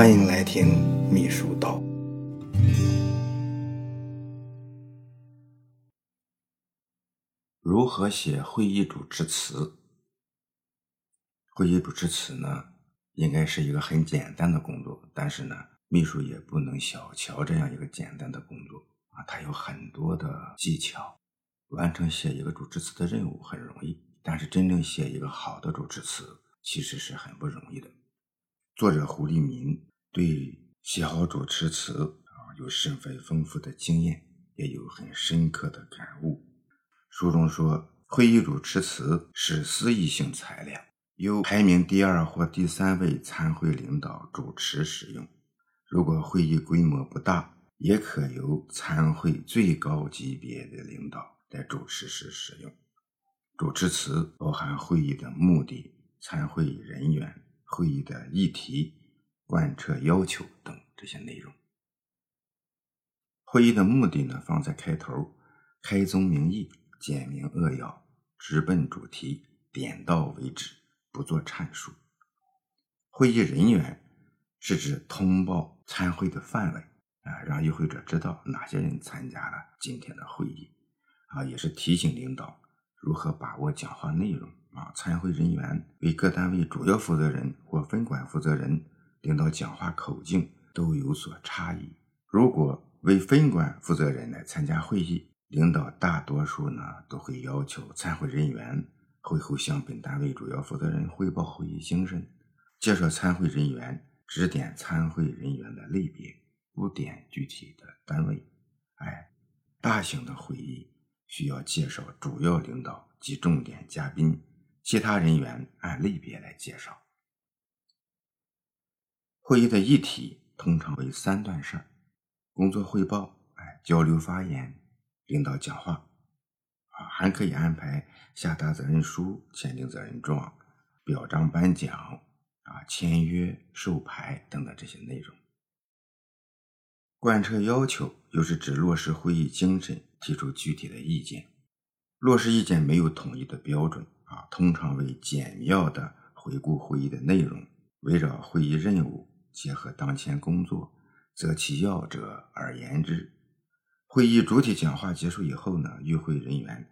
欢迎来听秘书道。如何写会议主持词？会议主持词呢，应该是一个很简单的工作，但是呢，秘书也不能小瞧这样一个简单的工作啊，它有很多的技巧。完成写一个主持词的任务很容易，但是真正写一个好的主持词，其实是很不容易的。作者胡立民对写好主持词啊，有十分丰富的经验，也有很深刻的感悟。书中说，会议主持词是私议性材料，由排名第二或第三位参会领导主持使用。如果会议规模不大，也可由参会最高级别的领导。在主持时使用主持词，包含会议的目的、参会人员、会议的议题、贯彻要求等这些内容。会议的目的呢，放在开头，开宗明义，简明扼要，直奔主题，点到为止，不做阐述。会议人员是指通报参会的范围啊，让与会者知道哪些人参加了今天的会议。啊，也是提醒领导如何把握讲话内容啊。参会人员为各单位主要负责人或分管负责人，领导讲话口径都有所差异。如果为分管负责人来参加会议，领导大多数呢都会要求参会人员会后向本单位主要负责人汇报会议精神，介绍参会人员，指点参会人员的类别，不点具体的单位。哎，大型的会议。需要介绍主要领导及重点嘉宾，其他人员按类别来介绍。会议的议题通常为三段式：工作汇报、哎交流发言、领导讲话。啊，还可以安排下达责任书、签订责任状、表彰颁奖、啊签约、授牌等等这些内容。贯彻要求，又是指落实会议精神，提出具体的意见。落实意见没有统一的标准啊，通常为简要的回顾会议的内容，围绕会议任务，结合当前工作，择其要者而言之。会议主体讲话结束以后呢，与会人员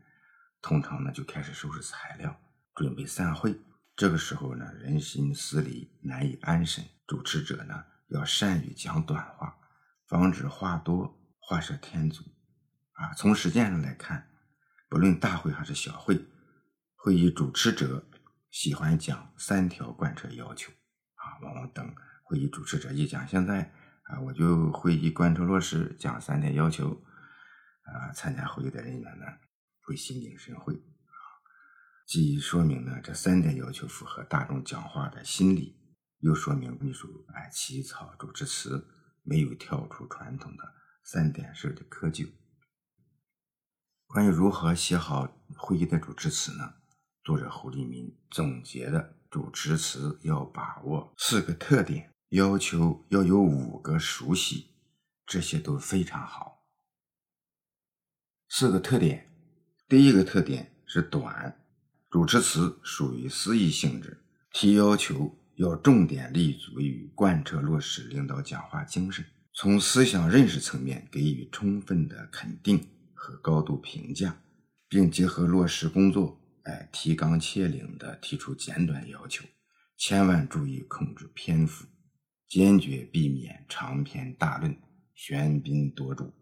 通常呢就开始收拾材料，准备散会。这个时候呢，人心思离，难以安神。主持者呢，要善于讲短话。防止话多话涉天阻，啊，从实践上来看，不论大会还是小会，会议主持者喜欢讲三条贯彻要求，啊，往往等会议主持者一讲，现在啊，我就会议贯彻落实讲三点要求，啊，参加会议的人员呢会心领神会，啊，既说明呢这三点要求符合大众讲话的心理，又说明秘书哎起草主持词。没有跳出传统的三点式的窠臼。关于如何写好会议的主持词呢？作者胡立民总结的主持词要把握四个特点，要求要有五个熟悉，这些都非常好。四个特点，第一个特点是短，主持词属于私议性质，提要求。要重点立足于贯彻落实领导讲话精神，从思想认识层面给予充分的肯定和高度评价，并结合落实工作，哎，提纲挈领的提出简短要求，千万注意控制篇幅，坚决避免长篇大论、喧宾夺主。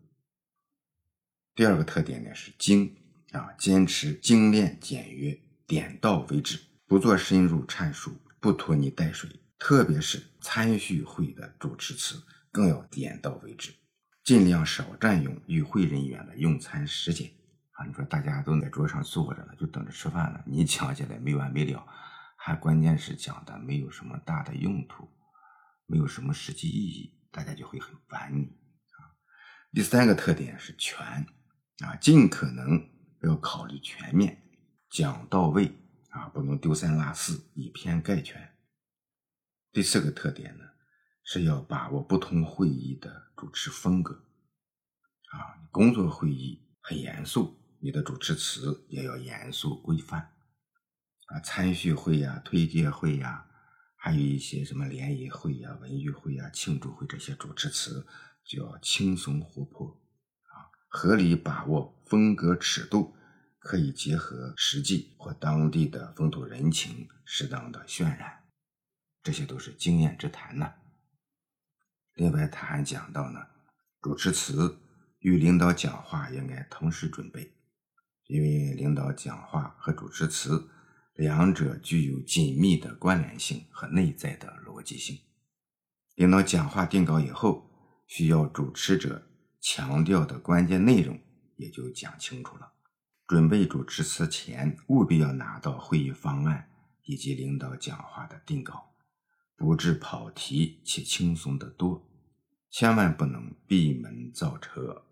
第二个特点呢是精啊，坚持精炼简约，点到为止，不做深入阐述。不拖泥带水，特别是参叙会的主持词，更要点到为止，尽量少占用与会人员的用餐时间啊！你说大家都在桌上坐着了，就等着吃饭了，你讲起来没完没了，还关键是讲的没有什么大的用途，没有什么实际意义，大家就会很烦你啊！第三个特点是全啊，尽可能要考虑全面，讲到位。啊，不能丢三落四，以偏概全。第四个特点呢，是要把握不同会议的主持风格。啊，工作会议很严肃，你的主持词也要严肃规范。啊，参叙会呀、推介会呀，还有一些什么联谊会呀、文娱会呀、庆祝会这些主持词，就要轻松活泼啊，合理把握风格尺度，可以结合实际或当地的风土人情，适当的渲染，这些都是经验之谈呢。另外，他还讲到呢，主持词与领导讲话应该同时准备，因为领导讲话和主持词。两者具有紧密的关联性和内在的逻辑性。领导讲话定稿以后，需要主持者强调的关键内容也就讲清楚了。准备主持词前，务必要拿到会议方案以及领导讲话的定稿，不致跑题且轻松得多。千万不能闭门造车。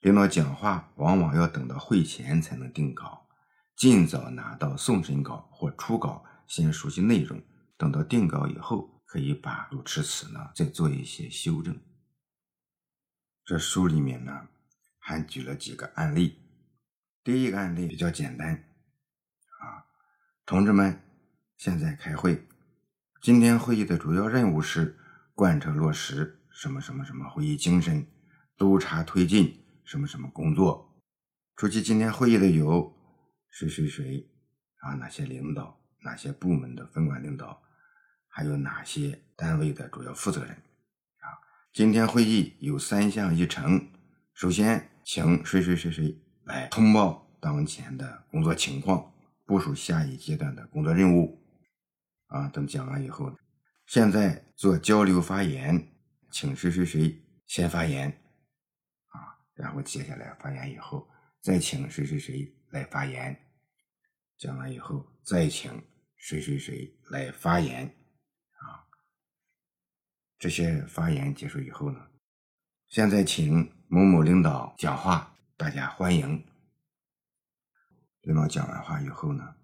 领导讲话往往要等到会前才能定稿。尽早拿到送审稿或初稿，先熟悉内容。等到定稿以后，可以把主持词呢再做一些修正。这书里面呢还举了几个案例。第一个案例比较简单啊，同志们，现在开会。今天会议的主要任务是贯彻落实什么什么什么会议精神，督查推进什么什么工作。出席今天会议的有。谁谁谁啊？哪些领导？哪些部门的分管领导？还有哪些单位的主要负责人？啊，今天会议有三项议程。首先，请谁谁谁谁来通报当前的工作情况，部署下一阶段的工作任务。啊，等讲完以后，现在做交流发言，请谁谁谁先发言。啊，然后接下来发言以后，再请谁谁谁。来发言，讲完以后再请谁谁谁来发言，啊，这些发言结束以后呢，现在请某某领导讲话，大家欢迎。领导讲完话以后呢，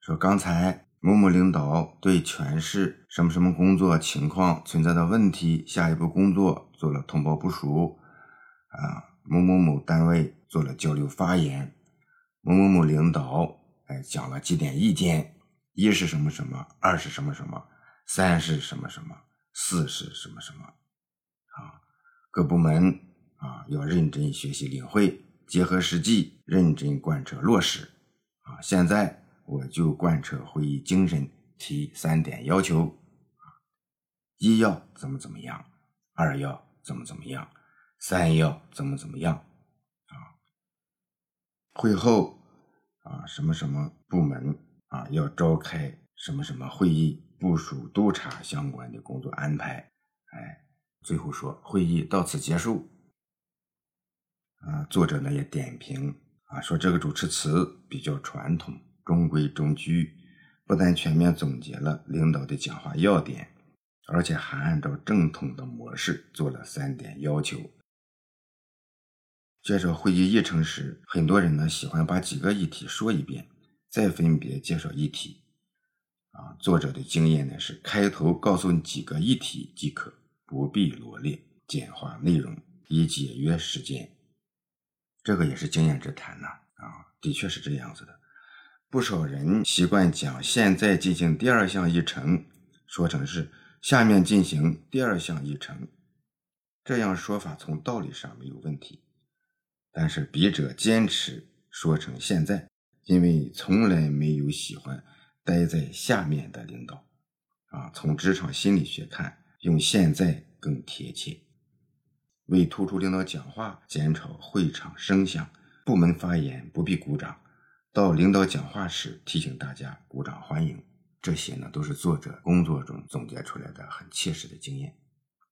说刚才某某领导对全市什么什么工作情况存在的问题，下一步工作做了通报部署，啊，某某某单位做了交流发言。某某某领导，哎，讲了几点意见：一是什么什么，二是什么什么，三是什么什么，四是什么什么。啊，各部门啊要认真学习领会，结合实际，认真贯彻落实。啊，现在我就贯彻会议精神，提三点要求：一要怎么怎么样，二要怎么怎么样，三要怎么怎么样。会后啊，什么什么部门啊要召开什么什么会议，部署督查相关的工作安排。哎，最后说会议到此结束。啊，作者呢也点评啊，说这个主持词比较传统，中规中矩，不但全面总结了领导的讲话要点，而且还按照正统的模式做了三点要求。介绍会议议程时，很多人呢喜欢把几个议题说一遍，再分别介绍议题。啊，作者的经验呢是开头告诉你几个议题即可，不必罗列，简化内容，以节约时间。这个也是经验之谈呐。啊，的确是这样子的。不少人习惯将现在进行第二项议程说成是下面进行第二项议程，这样说法从道理上没有问题。但是笔者坚持说成现在，因为从来没有喜欢待在下面的领导，啊，从职场心理学看，用现在更贴切。为突出领导讲话，减少会场声响，部门发言不必鼓掌，到领导讲话时提醒大家鼓掌欢迎。这些呢，都是作者工作中总结出来的很切实的经验。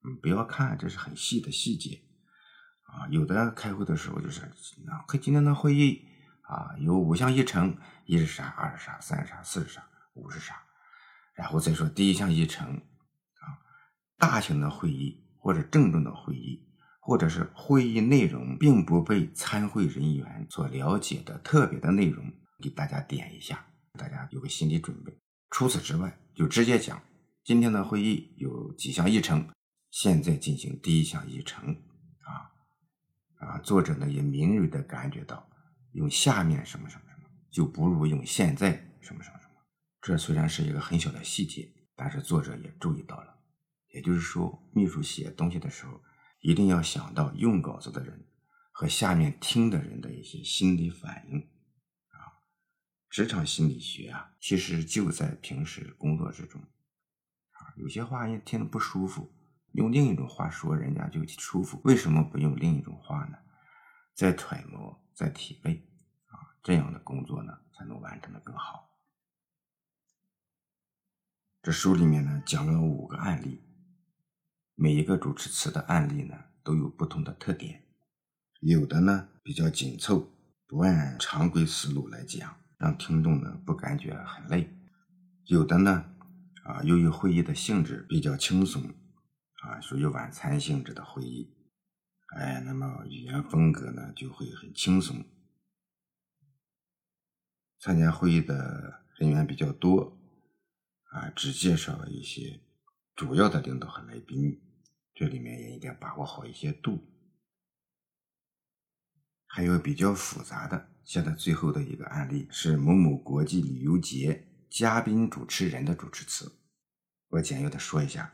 嗯，不要看这是很细的细节。啊，有的开会的时候就是，啊，可今天的会议啊有五项议程，一是啥，二是啥，三是啥，四是啥，五是啥，然后再说第一项议程，啊，大型的会议或者郑重的会议，或者是会议内容并不被参会人员所了解的特别的内容，给大家点一下，大家有个心理准备。除此之外，就直接讲今天的会议有几项议程，现在进行第一项议程。啊，作者呢也敏锐的感觉到，用下面什么什么什么，就不如用现在什么什么什么。这虽然是一个很小的细节，但是作者也注意到了，也就是说，秘书写东西的时候，一定要想到用稿子的人和下面听的人的一些心理反应啊。职场心理学啊，其实就在平时工作之中啊，有些话你听得不舒服，用另一种话说，人家就舒服。为什么不用另一种话呢？在揣摩，在体味啊，这样的工作呢，才能完成的更好。这书里面呢讲了五个案例，每一个主持词的案例呢都有不同的特点，有的呢比较紧凑，不按常规思路来讲，让听众呢不感觉很累；有的呢啊由于会议的性质比较轻松，啊属于晚餐性质的会议，哎，那么语言风格呢就会很轻松，参加会议的人员比较多。啊，只介绍了一些主要的领导和来宾，这里面也一定把握好一些度。还有比较复杂的，现在最后的一个案例是某某国际旅游节嘉宾主持人的主持词，我简要的说一下：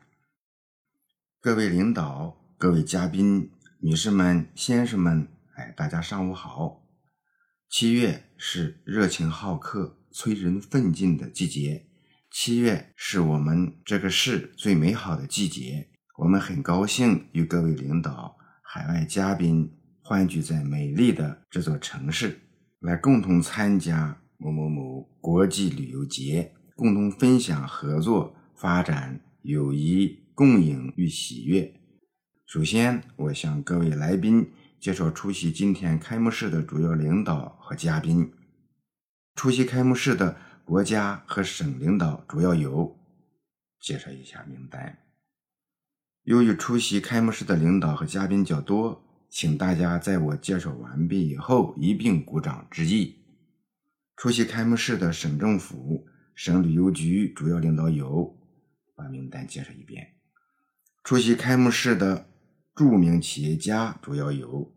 各位领导、各位嘉宾、女士们、先生们，哎，大家上午好。七月是热情好客、催人奋进的季节。七月是我们这个市最美好的季节，我们很高兴与各位领导、海外嘉宾欢聚在美丽的这座城市，来共同参加某某某国际旅游节，共同分享合作、发展、友谊、共赢与喜悦。首先，我向各位来宾介绍出席今天开幕式的主要领导和嘉宾。出席开幕式的。国家和省领导主要有，介绍一下名单。由于出席开幕式的领导和嘉宾较多，请大家在我介绍完毕以后一并鼓掌致意。出席开幕式的省政府、省旅游局主要领导有，把名单介绍一遍。出席开幕式的著名企业家主要有，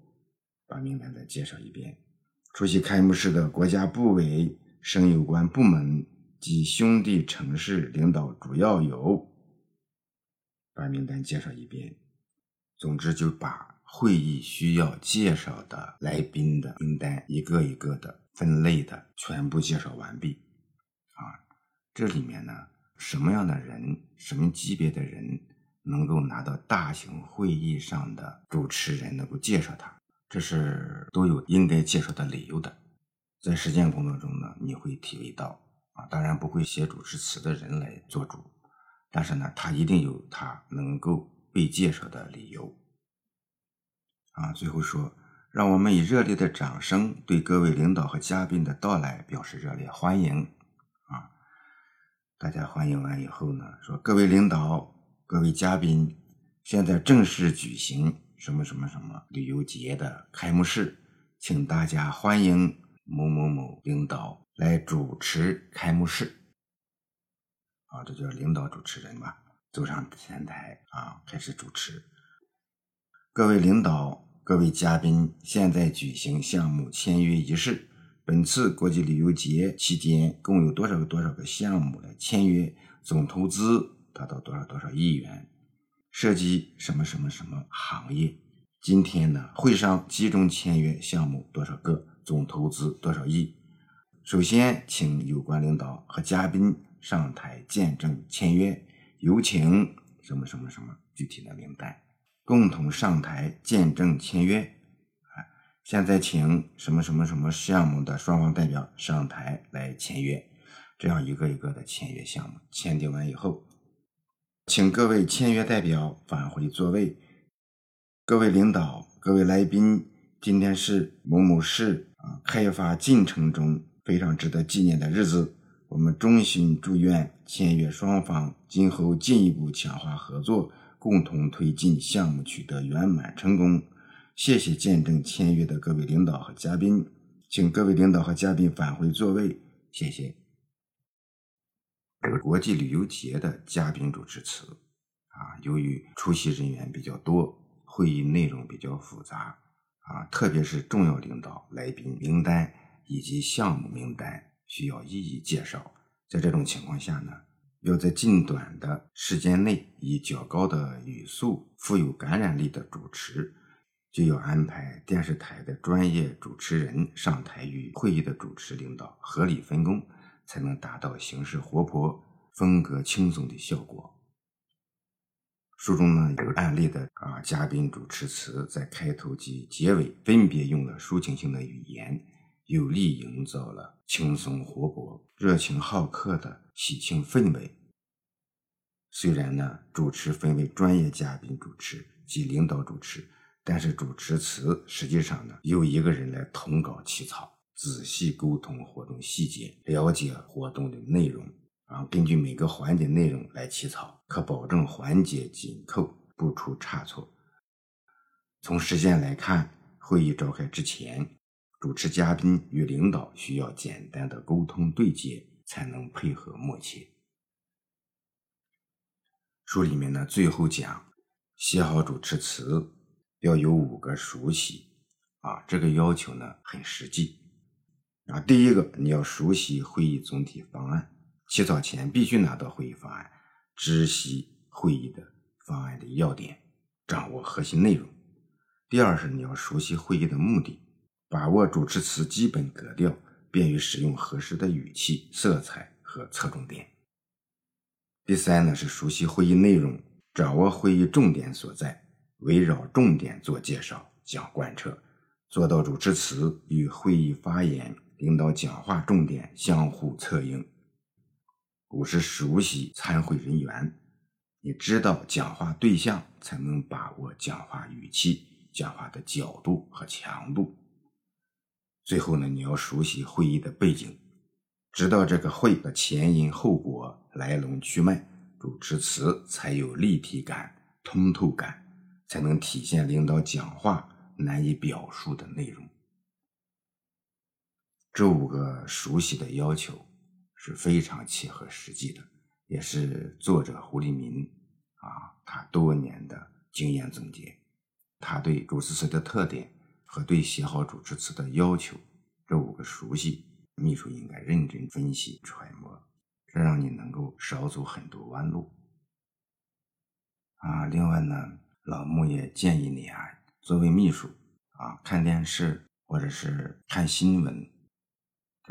把名单再介绍一遍。出席开幕式的国家部委。省有关部门及兄弟城市领导主要有，把名单介绍一遍。总之，就把会议需要介绍的来宾的名单一个一个的分类的全部介绍完毕。啊，这里面呢，什么样的人，什么级别的人能够拿到大型会议上的主持人能够介绍他，这是都有应该介绍的理由的。在实践工作中呢，你会体会到啊，当然不会写主持词的人来做主，但是呢，他一定有他能够被介绍的理由。啊，最后说，让我们以热烈的掌声对各位领导和嘉宾的到来表示热烈欢迎。啊，大家欢迎完以后呢，说各位领导、各位嘉宾，现在正式举行什么什么什么旅游节的开幕式，请大家欢迎。某某某领导来主持开幕式，啊，这叫领导主持人吧？走上前台啊，开始主持。各位领导、各位嘉宾，现在举行项目签约仪式。本次国际旅游节期间，共有多少个多少个项目的签约，总投资达到多少多少亿元，涉及什么什么什么行业？今天呢，会上集中签约项目多少个？总投资多少亿？首先，请有关领导和嘉宾上台见证签约。有请什么什么什么具体的名单，共同上台见证签约。啊，现在请什么什么什么项目的双方代表上台来签约。这样一个一个的签约项目签订完以后，请各位签约代表返回座位。各位领导，各位来宾，今天是某某市。啊，开发进程中非常值得纪念的日子，我们衷心祝愿签约双方今后进一步强化合作，共同推进项目取得圆满成功。谢谢见证签约的各位领导和嘉宾，请各位领导和嘉宾返回座位，谢谢。这个国际旅游节的嘉宾主持词，啊，由于出席人员比较多，会议内容比较复杂。啊，特别是重要领导、来宾名单以及项目名单需要一一介绍。在这种情况下呢，要在近短的时间内以较高的语速、富有感染力的主持，就要安排电视台的专业主持人上台与会议的主持领导合理分工，才能达到形式活泼、风格轻松的效果。书中呢有案例的啊，嘉宾主持词在开头及结尾分别用了抒情性的语言，有力营造了轻松活泼、热情好客的喜庆氛围。虽然呢，主持分为专业嘉宾主持及领导主持，但是主持词实际上呢，由一个人来统稿起草，仔细沟通活动细节，了解活动的内容。啊，根据每个环节内容来起草，可保证环节紧扣，不出差错。从时间来看，会议召开之前，主持嘉宾与领导需要简单的沟通对接，才能配合默契。书里面呢，最后讲写好主持词要有五个熟悉，啊，这个要求呢很实际。啊，第一个你要熟悉会议总体方案。起草前必须拿到会议方案，知悉会议的方案的要点，掌握核心内容。第二是你要熟悉会议的目的，把握主持词基本格调，便于使用合适的语气、色彩和侧重点。第三呢是熟悉会议内容，掌握会议重点所在，围绕重点做介绍、讲贯彻，做到主持词与会议发言、领导讲话重点相互策应。五是熟悉参会人员，你知道讲话对象，才能把握讲话语气、讲话的角度和强度。最后呢，你要熟悉会议的背景，知道这个会的前因后果、来龙去脉，主持词才有立体感、通透感，才能体现领导讲话难以表述的内容。这五个熟悉的要求。是非常切合实际的，也是作者胡立民啊他多年的经验总结。他对主持词的特点和对写好主持词的要求这五个熟悉，秘书应该认真分析揣摩，这让你能够少走很多弯路啊。另外呢，老穆也建议你啊，作为秘书啊，看电视或者是看新闻，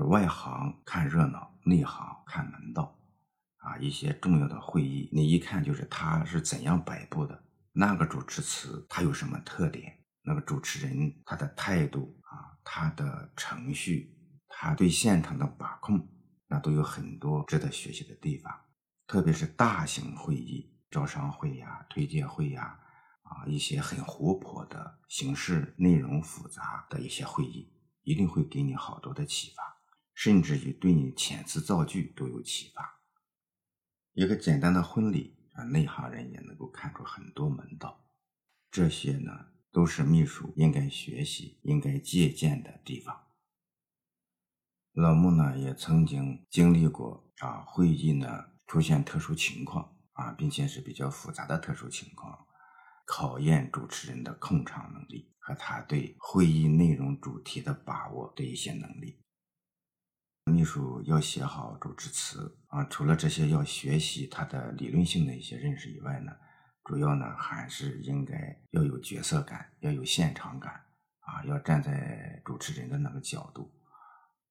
外行看热闹。内行看门道，啊，一些重要的会议，你一看就是他是怎样摆布的。那个主持词他有什么特点？那个主持人他的态度啊，他的程序，他对现场的把控，那都有很多值得学习的地方。特别是大型会议，招商会呀、推介会呀，啊，一些很活泼的形式、内容复杂的一些会议，一定会给你好多的启发。甚至于对你遣词造句都有启发。一个简单的婚礼啊，内行人也能够看出很多门道。这些呢，都是秘书应该学习、应该借鉴的地方。老穆呢，也曾经经历过啊，会议呢出现特殊情况啊，并且是比较复杂的特殊情况，考验主持人的控场能力和他对会议内容主题的把握的一些能力。秘书要写好主持词啊，除了这些要学习他的理论性的一些认识以外呢，主要呢还是应该要有角色感，要有现场感啊，要站在主持人的那个角度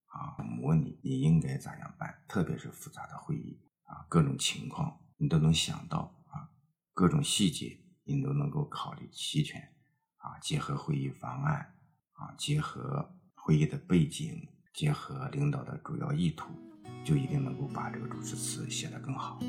啊，模拟你应该咋样办，特别是复杂的会议啊，各种情况你都能想到啊，各种细节你都能够考虑齐全啊，结合会议方案啊，结合会议的背景。结合领导的主要意图，就一定能够把这个主持词写得更好。